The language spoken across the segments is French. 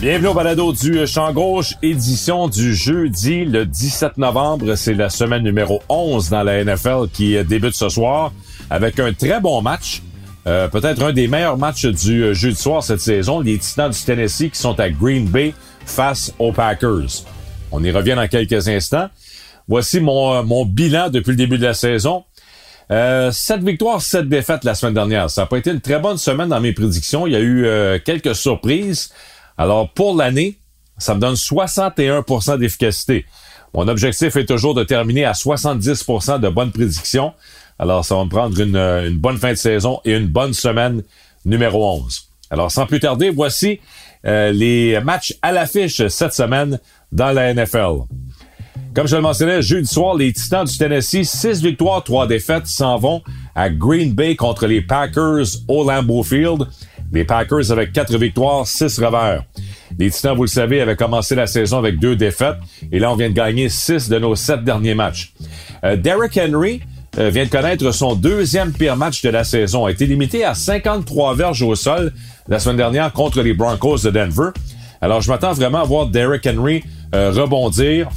Bienvenue au balado du Champ Gauche, édition du jeudi le 17 novembre. C'est la semaine numéro 11 dans la NFL qui débute ce soir avec un très bon match. Euh, peut-être un des meilleurs matchs du jeudi soir cette saison. Les Titans du Tennessee qui sont à Green Bay face aux Packers. On y revient dans quelques instants. Voici mon, mon bilan depuis le début de la saison. Euh, 7 victoires, 7 défaites la semaine dernière. Ça n'a pas été une très bonne semaine dans mes prédictions. Il y a eu euh, quelques surprises. Alors, pour l'année, ça me donne 61% d'efficacité. Mon objectif est toujours de terminer à 70% de bonnes prédictions. Alors, ça va me prendre une, une, bonne fin de saison et une bonne semaine numéro 11. Alors, sans plus tarder, voici euh, les matchs à l'affiche cette semaine dans la NFL. Comme je le mentionnais, jeudi soir, les Titans du Tennessee, 6 victoires, 3 défaites, s'en vont à Green Bay contre les Packers au Lambeau Field. Les Packers avec quatre victoires, six revers. Les Titans, vous le savez, avaient commencé la saison avec deux défaites et là, on vient de gagner six de nos sept derniers matchs. Euh, Derrick Henry euh, vient de connaître son deuxième pire match de la saison. A été limité à 53 verges au sol la semaine dernière contre les Broncos de Denver. Alors, je m'attends vraiment à voir Derrick Henry euh, rebondir.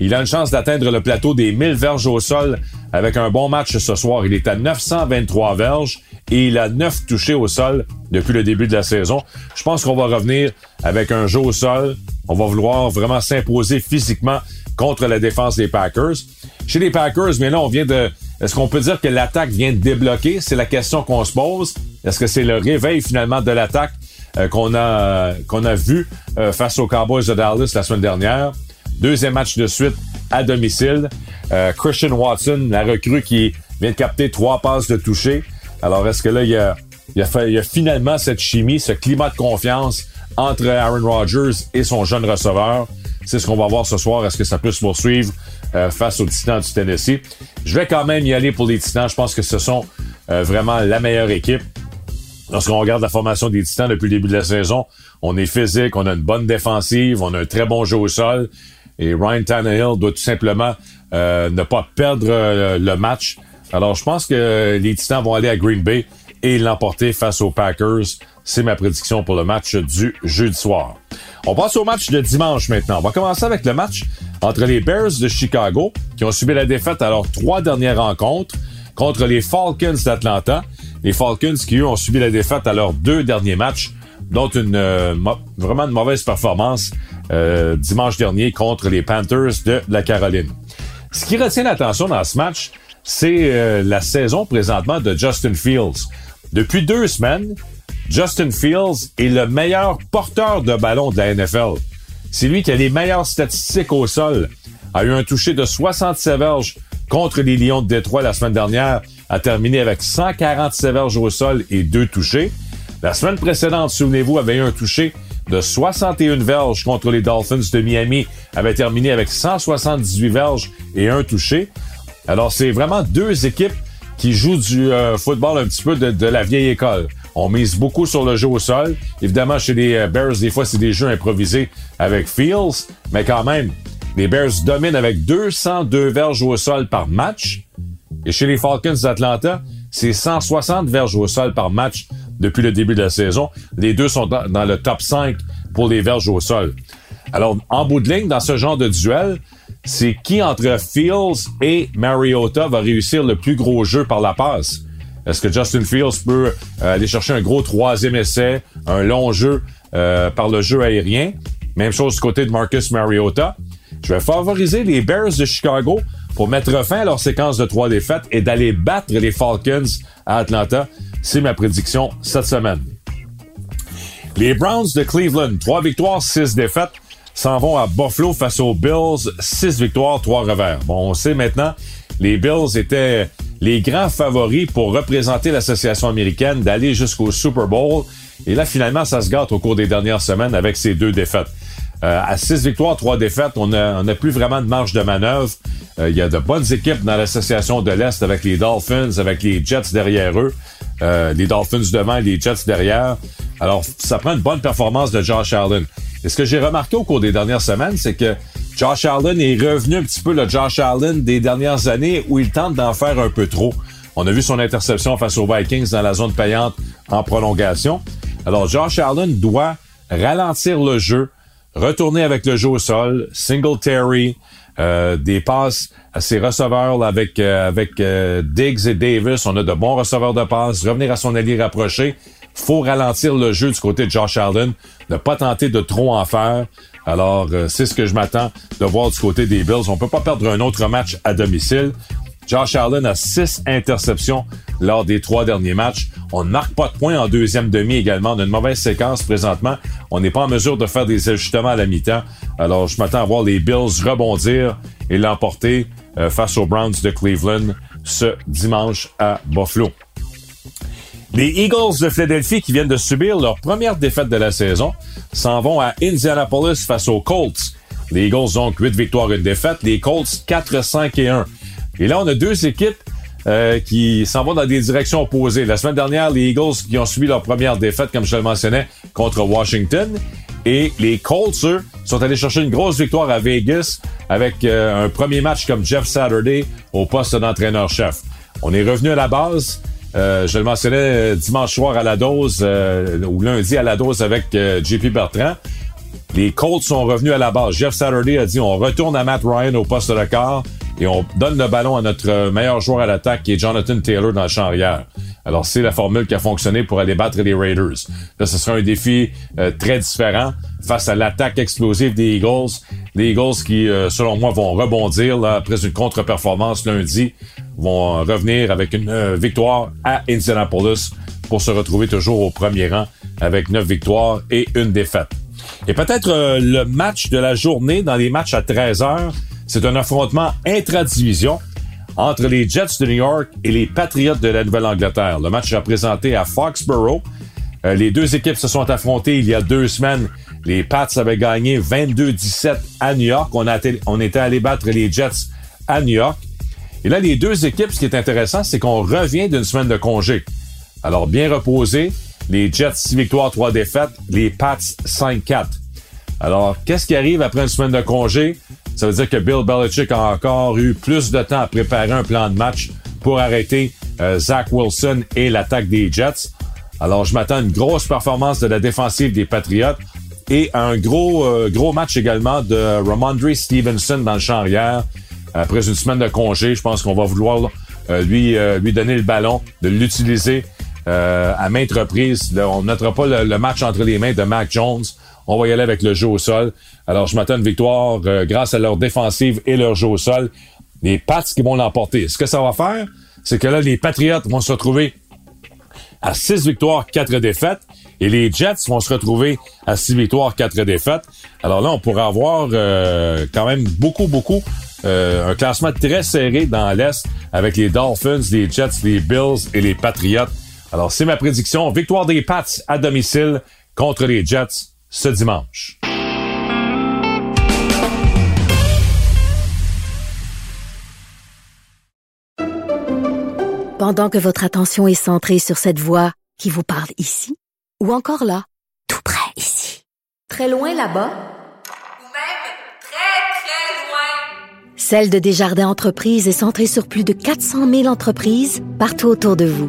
Il a une chance d'atteindre le plateau des 1000 verges au sol avec un bon match ce soir. Il est à 923 verges et il a 9 touchés au sol depuis le début de la saison. Je pense qu'on va revenir avec un jeu au sol. On va vouloir vraiment s'imposer physiquement contre la défense des Packers. Chez les Packers, mais là, on vient de... Est-ce qu'on peut dire que l'attaque vient de débloquer? C'est la question qu'on se pose. Est-ce que c'est le réveil finalement de l'attaque? Qu'on a qu'on a vu euh, face aux Cowboys de Dallas la semaine dernière? Deuxième match de suite à domicile. Euh, Christian Watson, la recrue qui vient de capter trois passes de toucher. Alors, est-ce que là, il y a, finalement cette chimie, ce climat de confiance entre Aaron Rodgers et son jeune receveur? C'est ce qu'on va voir ce soir. Est-ce que ça peut se poursuivre euh, face aux Titans du Tennessee? Je vais quand même y aller pour les Titans. Je pense que ce sont euh, vraiment la meilleure équipe. Lorsqu'on regarde la formation des Titans depuis le début de la saison, on est physique, on a une bonne défensive, on a un très bon jeu au sol. Et Ryan Tannehill doit tout simplement euh, ne pas perdre euh, le match. Alors, je pense que les Titans vont aller à Green Bay et l'emporter face aux Packers. C'est ma prédiction pour le match du jeudi soir. On passe au match de dimanche maintenant. On va commencer avec le match entre les Bears de Chicago, qui ont subi la défaite à leurs trois dernières rencontres, contre les Falcons d'Atlanta. Les Falcons qui, eux, ont subi la défaite à leurs deux derniers matchs, dont une euh, vraiment une mauvaise performance euh, dimanche dernier contre les Panthers de la Caroline. Ce qui retient l'attention dans ce match, c'est euh, la saison présentement de Justin Fields. Depuis deux semaines, Justin Fields est le meilleur porteur de ballon de la NFL. C'est lui qui a les meilleures statistiques au sol. A eu un touché de 67 verges contre les Lions de Détroit la semaine dernière, a terminé avec 147 verges au sol et deux touchés. La semaine précédente, souvenez-vous, avait eu un touché de 61 verges contre les Dolphins de Miami, avait terminé avec 178 verges et un touché. Alors, c'est vraiment deux équipes qui jouent du euh, football un petit peu de, de, la vieille école. On mise beaucoup sur le jeu au sol. Évidemment, chez les euh, Bears, des fois, c'est des jeux improvisés avec Fields, mais quand même, les Bears dominent avec 202 verges au sol par match. Et chez les Falcons d'Atlanta, c'est 160 verges au sol par match depuis le début de la saison. Les deux sont dans le top 5 pour les verges au sol. Alors, en bout de ligne, dans ce genre de duel, c'est qui entre Fields et Mariota va réussir le plus gros jeu par la passe? Est-ce que Justin Fields peut euh, aller chercher un gros troisième essai, un long jeu euh, par le jeu aérien? Même chose du côté de Marcus Mariota. Je vais favoriser les Bears de Chicago pour mettre fin à leur séquence de trois défaites et d'aller battre les Falcons à Atlanta. C'est ma prédiction cette semaine. Les Browns de Cleveland, trois victoires, six défaites, s'en vont à Buffalo face aux Bills, 6 victoires, 3 revers. Bon, on sait maintenant, les Bills étaient les grands favoris pour représenter l'association américaine d'aller jusqu'au Super Bowl. Et là, finalement, ça se gâte au cours des dernières semaines avec ces deux défaites. Euh, à 6 victoires, 3 défaites, on n'a plus vraiment de marge de manœuvre. Euh, il y a de bonnes équipes dans l'association de l'Est avec les Dolphins, avec les Jets derrière eux. Euh, les Dolphins devant les Jets derrière. Alors, ça prend une bonne performance de Josh Allen. Et ce que j'ai remarqué au cours des dernières semaines, c'est que Josh Allen est revenu un petit peu le Josh Allen des dernières années où il tente d'en faire un peu trop. On a vu son interception face aux Vikings dans la zone payante en prolongation. Alors, Josh Allen doit ralentir le jeu, retourner avec le jeu au sol, Singletary, euh, des passes à ses receveurs avec euh, avec euh, Diggs et Davis. On a de bons receveurs de passes. Revenir à son allié rapproché faut ralentir le jeu du côté de Josh Allen, ne pas tenter de trop en faire. Alors, euh, c'est ce que je m'attends de voir du côté des Bills. On peut pas perdre un autre match à domicile. Josh Allen a six interceptions lors des trois derniers matchs. On ne marque pas de points en deuxième demi également. On a une mauvaise séquence présentement. On n'est pas en mesure de faire des ajustements à la mi-temps. Alors, je m'attends à voir les Bills rebondir et l'emporter euh, face aux Browns de Cleveland ce dimanche à Buffalo. Les Eagles de Philadelphie qui viennent de subir leur première défaite de la saison s'en vont à Indianapolis face aux Colts. Les Eagles ont 8 victoires et une défaite, les Colts 4, 5 et 1. Et là, on a deux équipes euh, qui s'en vont dans des directions opposées. La semaine dernière, les Eagles qui ont subi leur première défaite, comme je le mentionnais, contre Washington. Et les Colts, eux, sont allés chercher une grosse victoire à Vegas avec euh, un premier match comme Jeff Saturday au poste d'entraîneur-chef. On est revenu à la base. Euh, je le mentionnais dimanche soir à la dose ou lundi à la dose avec JP Bertrand. Les Colts sont revenus à la base. Jeff Saturday a dit on retourne à Matt Ryan au poste de quart et on donne le ballon à notre meilleur joueur à l'attaque qui est Jonathan Taylor dans le champ arrière. Alors c'est la formule qui a fonctionné pour aller battre les Raiders. Là, ce sera un défi très différent face à l'attaque explosive des Eagles. Les Eagles qui, selon moi, vont rebondir après une contre-performance lundi vont revenir avec une euh, victoire à Indianapolis pour se retrouver toujours au premier rang avec neuf victoires et une défaite. Et peut-être euh, le match de la journée dans les matchs à 13 heures, c'est un affrontement intra-division entre les Jets de New York et les Patriots de la Nouvelle-Angleterre. Le match sera présenté à Foxborough. Euh, les deux équipes se sont affrontées il y a deux semaines. Les Pats avaient gagné 22-17 à New York. On, on était allé battre les Jets à New York. Et là, les deux équipes, ce qui est intéressant, c'est qu'on revient d'une semaine de congé. Alors, bien reposé, les Jets 6 victoires, 3 défaites, les Pats 5-4. Alors, qu'est-ce qui arrive après une semaine de congé? Ça veut dire que Bill Belichick a encore eu plus de temps à préparer un plan de match pour arrêter euh, Zach Wilson et l'attaque des Jets. Alors, je m'attends à une grosse performance de la défensive des Patriots et un gros, euh, gros match également de Ramondre Stevenson dans le champ arrière après une semaine de congé, je pense qu'on va vouloir euh, lui, lui donner le ballon, de l'utiliser à maintes reprises. on ne mettra pas le, match entre les mains de Mac Jones. On va y aller avec le jeu au sol. Alors, je m'attends une victoire grâce à leur défensive et leur jeu au sol. Les Pats qui vont l'emporter. Ce que ça va faire, c'est que là, les Patriots vont se retrouver à 6 victoires, 4 défaites. Et les Jets vont se retrouver à 6 victoires, 4 défaites. Alors là, on pourra avoir quand même beaucoup, beaucoup euh, un classement très serré dans l'Est avec les Dolphins, les Jets, les Bills et les Patriots. Alors, c'est ma prédiction. Victoire des Pats à domicile contre les Jets ce dimanche. Pendant que votre attention est centrée sur cette voix qui vous parle ici, ou encore là, tout près ici, très loin là-bas, Celle de Desjardins Entreprises est centrée sur plus de 400 000 entreprises partout autour de vous.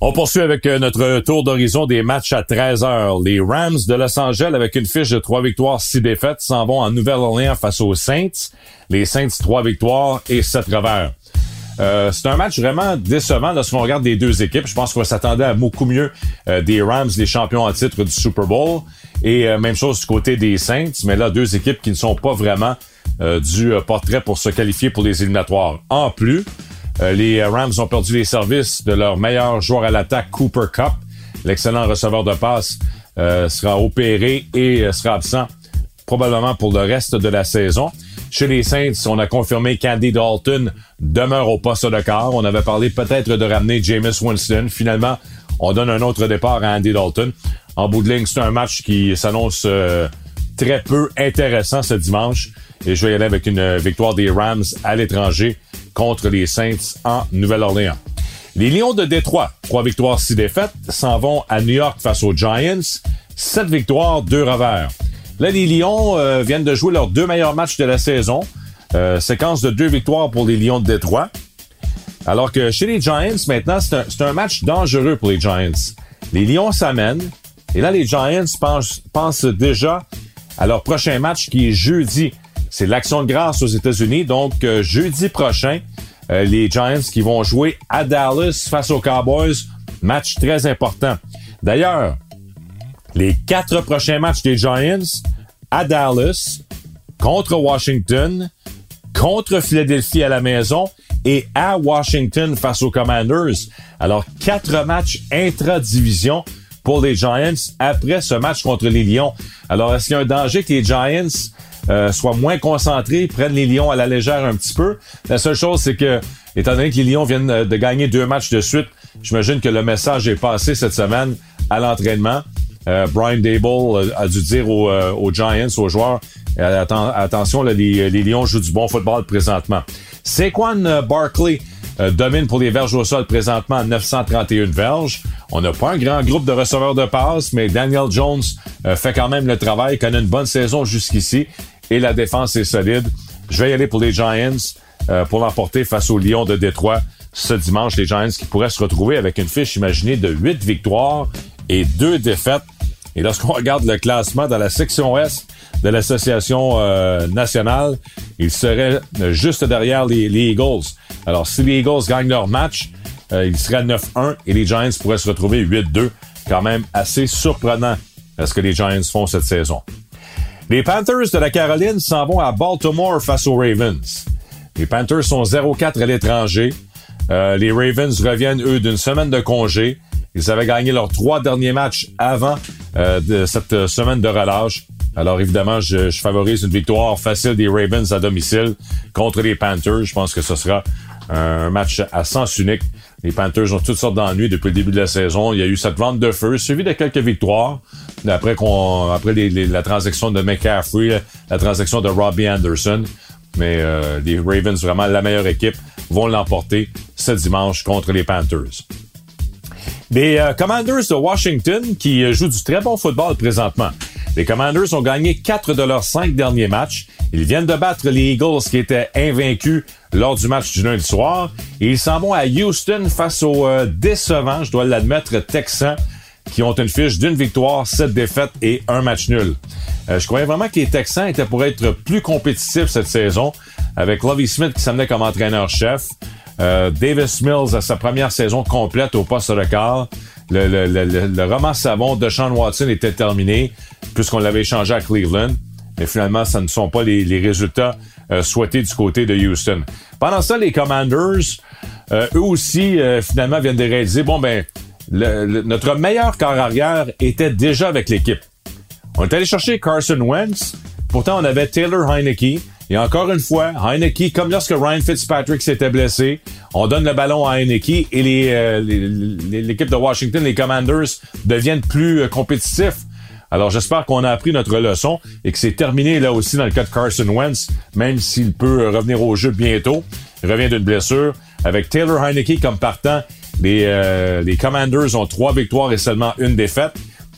On poursuit avec euh, notre tour d'horizon des matchs à 13 heures. Les Rams de Los Angeles, avec une fiche de 3 victoires, 6 défaites, s'en vont en Nouvelle-Orléans face aux Saints. Les Saints, 3 victoires et 7 revers. Euh, c'est un match vraiment décevant lorsqu'on regarde les deux équipes. Je pense qu'on s'attendait à beaucoup mieux euh, des Rams, les champions en titre du Super Bowl. Et même chose du côté des Saints. Mais là, deux équipes qui ne sont pas vraiment du portrait pour se qualifier pour les éliminatoires. En plus, les Rams ont perdu les services de leur meilleur joueur à l'attaque, Cooper Cup. L'excellent receveur de passe sera opéré et sera absent probablement pour le reste de la saison. Chez les Saints, on a confirmé qu'Andy Dalton demeure au poste de quart. On avait parlé peut-être de ramener Jameis Winston. Finalement, on donne un autre départ à Andy Dalton. En bout de ligne, c'est un match qui s'annonce euh, très peu intéressant ce dimanche. Et je vais y aller avec une victoire des Rams à l'étranger contre les Saints en Nouvelle-Orléans. Les Lions de Détroit, trois victoires, six défaites, s'en vont à New York face aux Giants. Sept victoires, deux revers. Là, les Lions euh, viennent de jouer leurs deux meilleurs matchs de la saison. Euh, séquence de deux victoires pour les Lions de Détroit. Alors que chez les Giants, maintenant, c'est un, match dangereux pour les Giants. Les Lions s'amènent. Et là, les Giants pensent, déjà à leur prochain match qui est jeudi. C'est l'action de grâce aux États-Unis. Donc, euh, jeudi prochain, les Giants qui vont jouer à Dallas face aux Cowboys. Match très important. D'ailleurs, les quatre prochains matchs des Giants à Dallas, contre Washington, contre Philadelphie à la maison et à Washington face aux Commanders. Alors, quatre matchs intra-division pour Giants après ce match contre les Lions. Alors, est-ce qu'il y a un danger que les Giants euh, soient moins concentrés, prennent les Lions à la légère un petit peu? La seule chose, c'est que, étant donné que les Lions viennent de gagner deux matchs de suite, j'imagine que le message est passé cette semaine à l'entraînement. Euh, Brian Dable euh, a dû dire euh, aux, Giants, aux joueurs, attention, les, Lions jouent du bon football présentement. Saquon Barkley domine pour les verges au sol présentement à 931 verges. On n'a pas un grand groupe de receveurs de passe, mais Daniel Jones fait quand même le travail, connaît une bonne saison jusqu'ici et la défense est solide. Je vais y aller pour les Giants pour l'emporter face aux Lions de Détroit ce dimanche. Les Giants qui pourraient se retrouver avec une fiche imaginée de 8 victoires et 2 défaites. Et lorsqu'on regarde le classement dans la section Ouest de l'association euh, nationale, il serait juste derrière les, Eagles. Alors, si les Eagles gagnent leur match, euh, il serait 9-1 et les Giants pourraient se retrouver 8-2. Quand même assez surprenant à ce que les Giants font cette saison. Les Panthers de la Caroline s'en vont à Baltimore face aux Ravens. Les Panthers sont 0-4 à l'étranger. Euh, les Ravens reviennent, eux, d'une semaine de congé. Ils avaient gagné leurs trois derniers matchs avant euh, de cette semaine de relâche. Alors évidemment, je, favorise une victoire facile des Ravens à domicile contre les Panthers. Je pense que ce sera un match à sens unique. Les Panthers ont toutes sortes d'ennuis depuis le début de la saison. Il y a eu cette vente de feu, suivie de quelques victoires. Après qu'on, après la transaction de McCaffrey, la transaction de Robbie Anderson. Mais euh, les Ravens, vraiment la meilleure équipe, vont l'emporter ce dimanche contre les Panthers. Les euh, Commanders de Washington qui euh, jouent du très bon football présentement. Les Commanders ont gagné quatre de leurs cinq derniers matchs. Ils viennent de battre les Eagles qui étaient invaincus lors du match du lundi soir. Ils s'en vont à Houston face aux euh, décevants, je dois l'admettre, Texans qui ont une fiche d'une victoire, sept défaites et un match nul. je croyais vraiment que les Texans étaient pour être plus compétitifs cette saison, avec Lovie Smith qui s'amenait comme entraîneur-chef. Euh, Davis Mills à sa première saison complète au poste de quart. Le, le, le, le roman savon de Sean Watson était terminé puisqu'on l'avait échangé à Cleveland. Mais finalement, ça ne sont pas les, résultats euh, souhaités du côté de Houston. Pendant ça, les Commanders, euh, eux aussi, finalement, viennent de réaliser, bon, ben, notre meilleur quart arrière était déjà avec l'équipe. On est allé chercher Carson Wentz. Pourtant, on avait Taylor Heineke. Et encore une fois, Heineke, comme lorsque Ryan Fitzpatrick s'était blessé, on donne le ballon à Heineke et euh, l'équipe de Washington, les Commanders, deviennent plus euh, compétitifs. Alors j'espère qu'on a appris notre leçon et que c'est terminé là aussi dans le cas de Carson Wentz, même s'il peut euh, revenir au jeu bientôt. Il revient d'une blessure. Avec Taylor Heineke comme partant, les, les Commanders ont trois victoires et seulement une défaite.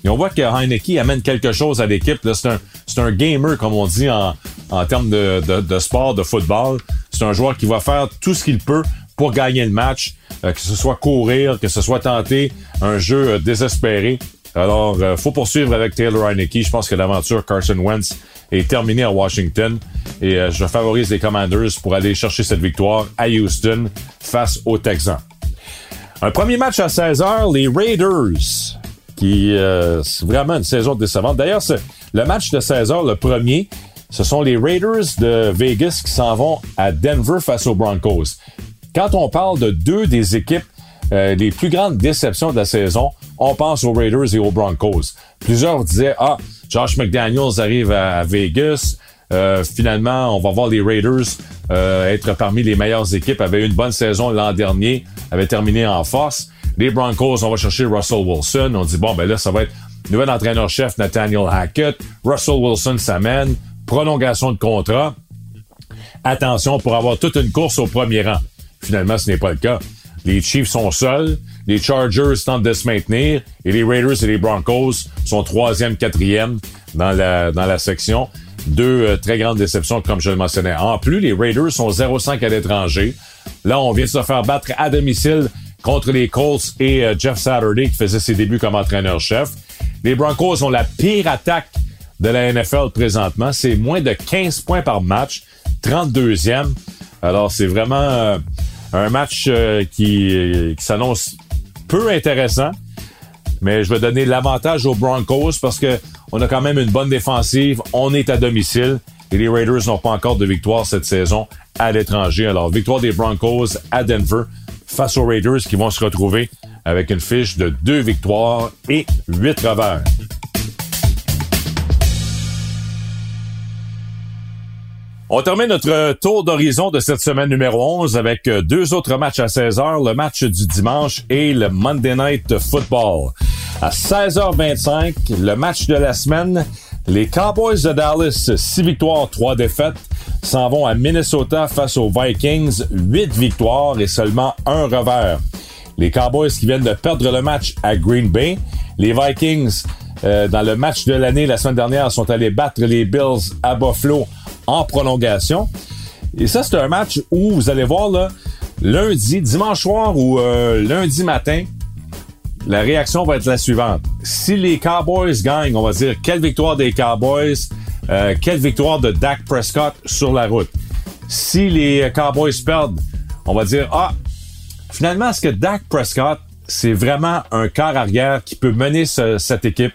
Et on voit que Heineke amène quelque chose à l'équipe. C'est un, c'est un gamer, comme on dit en, en termes de, de, de sport, de football. C'est un joueur qui va faire tout ce qu'il peut pour gagner le match, euh, que ce soit courir, que ce soit tenter un jeu euh, désespéré. Alors, euh, faut poursuivre avec Taylor Heineke. Je pense que l'aventure Carson Wentz est terminée à Washington et euh, je favorise les Commanders pour aller chercher cette victoire à Houston face aux Texans. Un premier match à 16h, les Raiders, qui euh, c'est vraiment une saison décevante. D'ailleurs, le match de 16h, le premier, ce sont les Raiders de Vegas qui s'en vont à Denver face aux Broncos. Quand on parle de deux des équipes euh, les plus grandes déceptions de la saison, on pense aux Raiders et aux Broncos. Plusieurs disaient, ah, Josh McDaniels arrive à, Vegas, euh, finalement, on va voir les Raiders euh, être parmi les meilleures équipes, avaient eu une bonne saison l'an dernier, avaient terminé en force. Les Broncos, on va chercher Russell Wilson. On dit, bon, ben là, ça va être nouvel entraîneur-chef Nathaniel Hackett. Russell Wilson s'amène. Prolongation de contrat. Attention pour avoir toute une course au premier rang. Finalement, ce n'est pas le cas. Les Chiefs sont seuls, les Chargers tentent de se maintenir et les Raiders et les Broncos sont troisième, quatrième dans la, dans la section. Deux euh, très grandes déceptions, comme je le mentionnais. En plus, les Raiders sont 0-5 à l'étranger. Là, on vient de se faire battre à domicile contre les Colts et euh, Jeff Saturday qui faisait ses débuts comme entraîneur-chef. Les Broncos ont la pire attaque de la NFL présentement. C'est moins de 15 points par match, 32e. Alors, c'est vraiment euh, un match qui s'annonce peu intéressant. Mais je vais donner l'avantage aux Broncos parce que on a quand même une bonne défensive. On est à domicile. Et les Raiders n'ont pas encore de victoire cette saison à l'étranger. Alors, victoire des Broncos à Denver face aux Raiders qui vont se retrouver avec une fiche de deux victoires et huit revers. On termine notre tour d'horizon de cette semaine numéro 11 avec euh, deux autres matchs à 16h, le match du dimanche et le Monday Night Football. À 16h25, le match de la semaine, les Cowboys de Dallas, 6 victoires, 3 défaites, s'en vont à Minnesota face aux Vikings, 8 victoires et seulement un revers. Les Cowboys qui viennent de perdre le match à Green Bay, les Vikings euh, dans le match de l'année la semaine dernière sont allés battre les Bills à Buffalo en prolongation. Et ça, c'est un match où vous allez voir là, lundi, dimanche soir ou euh, lundi matin, la réaction va être la suivante. Si les Cowboys gagnent, on va dire quelle victoire des Cowboys, euh, quelle victoire de Dak Prescott sur la route? Si les Cowboys perdent, on va dire ah finalement est-ce que Dak Prescott c'est vraiment un quart arrière qui peut mener cette équipe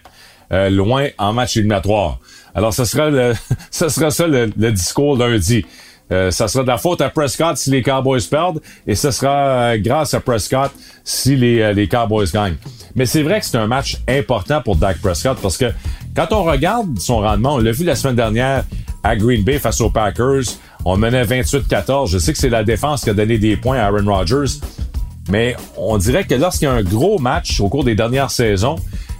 euh, loin en match éliminatoire? Alors, ce sera, le, ce sera ça le, discours lundi. Euh, ça sera de la faute à Prescott si les Cowboys perdent et ce sera euh, grâce à Prescott si les, euh, les Cowboys gagnent. Mais c'est vrai que c'est un match important pour Dak Prescott parce que quand on regarde son rendement, on l'a vu la semaine dernière à Green Bay face aux Packers, on menait 28-14. Je sais que c'est la défense qui a donné des points à Aaron Rodgers, mais on dirait que lorsqu'il y a un gros match au cours des dernières saisons,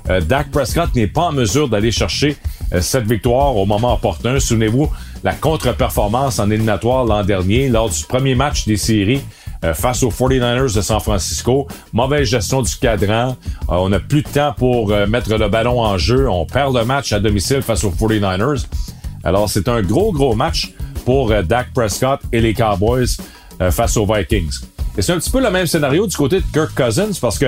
Dak Prescott n'est pas en mesure d'aller chercher euh, cette victoire au moment opportun. Souvenez-vous, la contre-performance en éliminatoire l'an dernier lors du premier match des séries euh, face aux 49ers de San Francisco. Mauvaise gestion du cadran. Euh, on n'a plus de temps pour mettre le ballon en jeu. On perd le match à domicile face aux 49ers. Alors, c'est un gros, gros match pour Dak Prescott et les Cowboys face aux Vikings. Et c'est un petit peu le même scénario du côté de Kirk Cousins parce que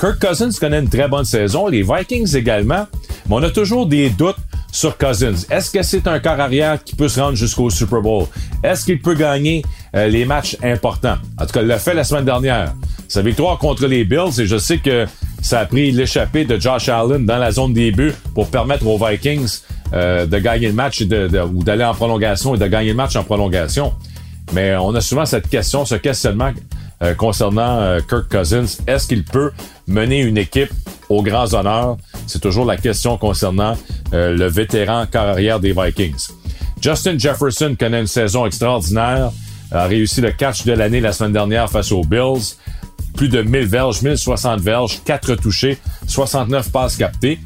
Kirk Cousins connaît une très bonne saison, les Vikings également, mais on a toujours des doutes sur Cousins. Est-ce que c'est un corps arrière qui peut se rendre jusqu'au Super Bowl? Est-ce qu'il peut gagner euh, les matchs importants? En tout cas, il l'a fait la semaine dernière. Sa victoire contre les Bills, et je sais que ça a pris l'échappée de Josh Allen dans la zone des buts pour permettre aux Vikings euh, de gagner le match ou d'aller en prolongation et de gagner le match en prolongation. Mais on a souvent cette question, ce questionnement euh, concernant Kirk Cousins. Est-ce qu'il peut mener une équipe aux grands honneurs? C'est toujours la question concernant euh, le vétéran carrière des Vikings. Justin Jefferson connaît une saison extraordinaire, a réussi le catch de l'année la semaine dernière face aux Bills. Plus de 1000 verges, 1060 verges, 4 touchés, 69 passes captées.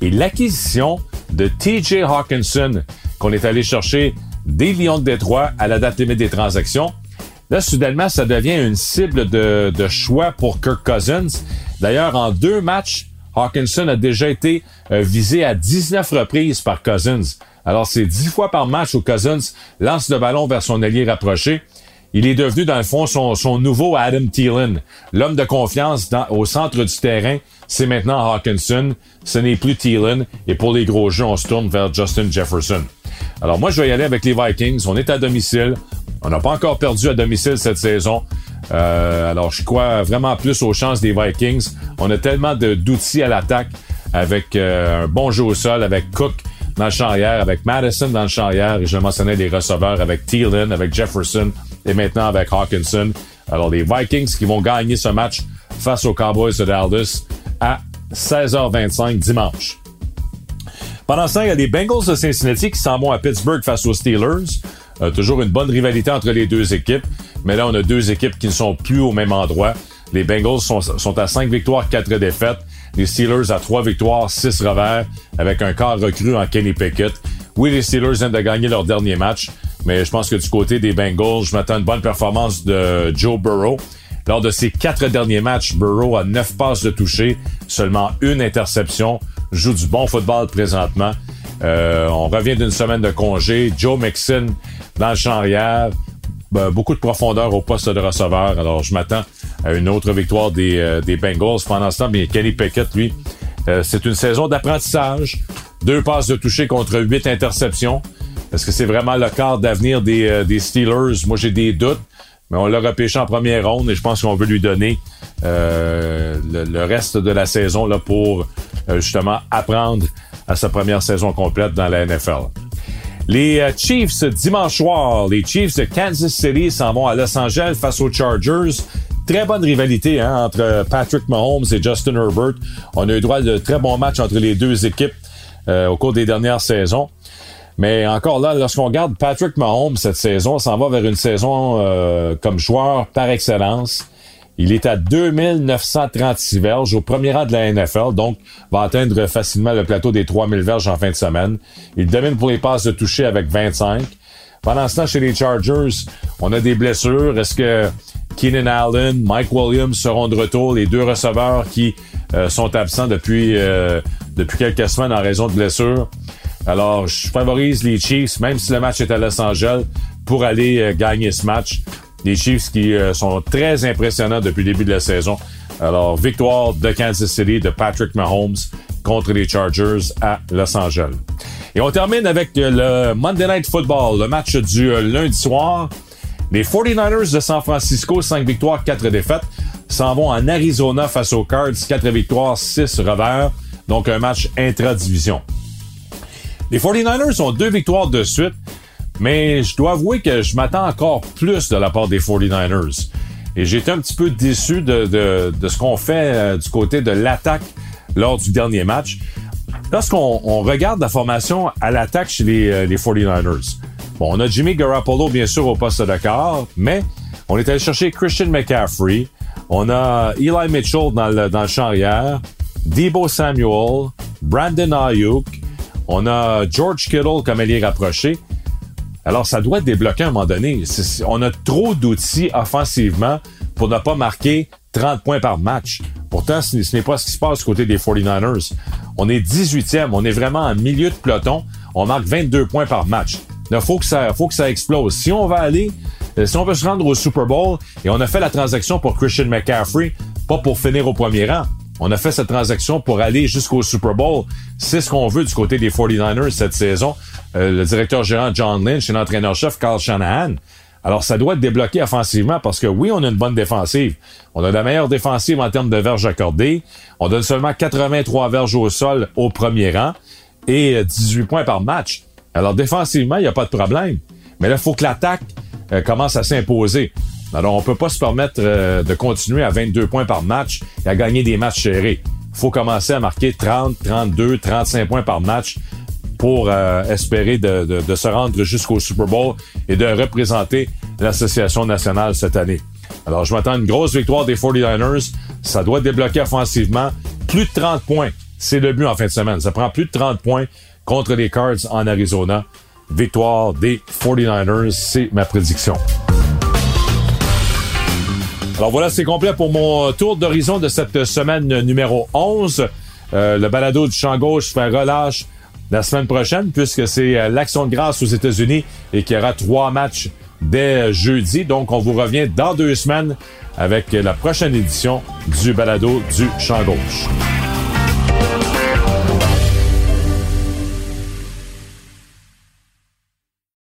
Et l'acquisition de TJ Hawkinson qu'on est allé chercher des Lions de Détroit à la date limite des transactions. Là, soudainement, ça devient une cible de, de choix pour Kirk Cousins. D'ailleurs, en deux matchs, Hawkinson a déjà été euh, visé à 19 reprises par Cousins. Alors, c'est 10 fois par match où Cousins lance le ballon vers son allié rapproché. il est devenu, dans le fond, son, nouveau Adam Thielen. L'homme de confiance au centre du terrain, c'est maintenant Hawkinson. Ce n'est plus Thielen. Et pour les gros jeux, on se tourne vers Justin Jefferson. Alors moi, je vais y aller avec les Vikings. On est à domicile. On n'a pas encore perdu à domicile cette saison. Euh, alors, je crois vraiment plus aux chances des Vikings. On a tellement d'outils à l'attaque avec euh, un bon jeu au sol, avec Cook dans le champ arrière, avec Madison dans le champ arrière, et je mentionnais les receveurs avec Thielen, avec Jefferson et maintenant avec Hawkinson. Alors, les Vikings qui vont gagner ce match face aux Cowboys de Dallas à 16h25 dimanche. Pendant ce temps, il y a les Bengals de Cincinnati qui s'en vont à Pittsburgh face aux Steelers. Euh, toujours une bonne rivalité entre les deux équipes. Mais là, on a deux équipes qui ne sont plus au même endroit. Les Bengals sont, à 5 victoires, 4 défaites. Les Steelers à 3 victoires, 6 revers, avec un quart recru en Kenny Pickett. Oui, les Steelers viennent de gagner leur dernier match, mais je pense que du côté des Bengals, je m'attends à une bonne performance de Joe Burrow. Lors de ses quatre derniers matchs, Burrow a 9 passes de toucher, seulement une interception, joue du bon football présentement. Euh, on revient d'une semaine de congé. Joe Mixon dans le champ arrière. Ben, beaucoup de profondeur au poste de receveur. Alors, je m'attends à une autre victoire des, euh, Bengals. Pendant ce temps, bien, Kenny Pickett, lui, euh, c'est une saison d'apprentissage. Deux passes de toucher contre huit interceptions. Est-ce que c'est vraiment le quart d'avenir des, des Steelers? Moi, j'ai des doutes. Mais on l'a repêché en première ronde et je pense qu'on veut lui donner le, le, reste de la saison là, pour justement apprendre à sa première saison complète dans la NFL. Les euh, Chiefs, dimanche soir, les Chiefs de Kansas City s'en vont à Los Angeles face aux Chargers. Très bonne rivalité hein, entre Patrick Mahomes et Justin Herbert. On a eu droit à de très bons matchs entre les deux équipes euh, au cours des dernières saisons. Mais encore là, lorsqu'on regarde Patrick Mahomes cette saison, s'en va vers une saison euh, comme joueur par excellence. Il est à 2936 verges au premier rang de la NFL, donc va atteindre facilement le plateau des 3000 verges en fin de semaine. Il domine pour les passes de toucher avec 25. Pendant ce temps, chez les Chargers, on a des blessures. Est-ce que Keenan Allen, Mike Williams seront de retour, les deux receveurs qui euh, sont absents depuis, euh, depuis quelques semaines en raison de blessures? Alors, je favorise les Chiefs, même si le match est à Los Angeles, pour aller euh, gagner ce match. Des Chiefs qui euh, sont très impressionnants depuis le début de la saison. Alors, victoire de Kansas City de Patrick Mahomes contre les Chargers à Los Angeles. Et on termine avec le Monday Night Football, le match du euh, lundi soir. Les 49ers de San Francisco, 5 victoires, 4 défaites, s'en vont en Arizona face aux Cards, 4 victoires, 6 revers. Donc un match intra-division. Les 49ers ont deux victoires de suite mais je dois avouer que je m'attends encore plus de la part des 49ers. Et j'étais un petit peu déçu de, de, de ce qu'on fait euh, du côté de l'attaque lors du dernier match. Lorsqu'on on regarde la formation à l'attaque chez les, euh, les 49ers, bon, on a Jimmy Garoppolo, bien sûr, au poste de quart, mais on est allé chercher Christian McCaffrey, on a Eli Mitchell dans le, dans le champ arrière, Debo Samuel, Brandon Ayuk, on a George Kittle comme allié rapproché. Alors, ça doit être débloqué à un moment donné. On a trop d'outils offensivement pour ne pas marquer 30 points par match. Pourtant, ce n'est pas ce qui se passe côté des 49ers. On est 18e, on est vraiment en milieu de peloton. On marque 22 points par match. Il faut que ça, faut que ça explose. Si on va aller, euh, si on veut se rendre au Super Bowl et on a fait la transaction pour Christian McCaffrey, pas pour finir au premier rang. On a fait cette transaction pour aller jusqu'au Super Bowl. C'est ce qu'on veut du côté des 49ers cette saison. Euh, le directeur gérant John Lynch et l'entraîneur-chef Carl Shanahan. Alors, ça doit être débloqué offensivement parce que oui, on a une bonne défensive. On a la meilleure défensive en termes de verges accordées. On donne seulement 83 verges au sol au premier rang et 18 points par match. Alors, défensivement, il n'y a pas de problème. Mais là, il faut que l'attaque euh, commence à s'imposer. Alors, on peut pas se permettre euh, de continuer à 22 points par match et à gagner des matchs serrés. Faut commencer à marquer 30, 32, 35 points par match pour euh, espérer de, se rendre jusqu'au Super Bowl et de représenter l'Association nationale cette année. Alors, je m'attends à une grosse victoire des 49ers. Ça doit débloquer offensivement. Plus de 30 points. C'est le but en fin de semaine. Ça prend plus de 30 points contre les Cards en Arizona. Victoire des 49ers, c'est ma prédiction. Alors voilà, c'est complet pour mon tour d'horizon de cette semaine numéro 11. Euh, le balado du champ gauche fait relâche la semaine prochaine puisque c'est euh, l'action de grâce aux États-Unis et qu'il y aura trois matchs dès jeudi. Donc, on vous revient dans deux semaines avec la prochaine édition du balado du Champ Gauche.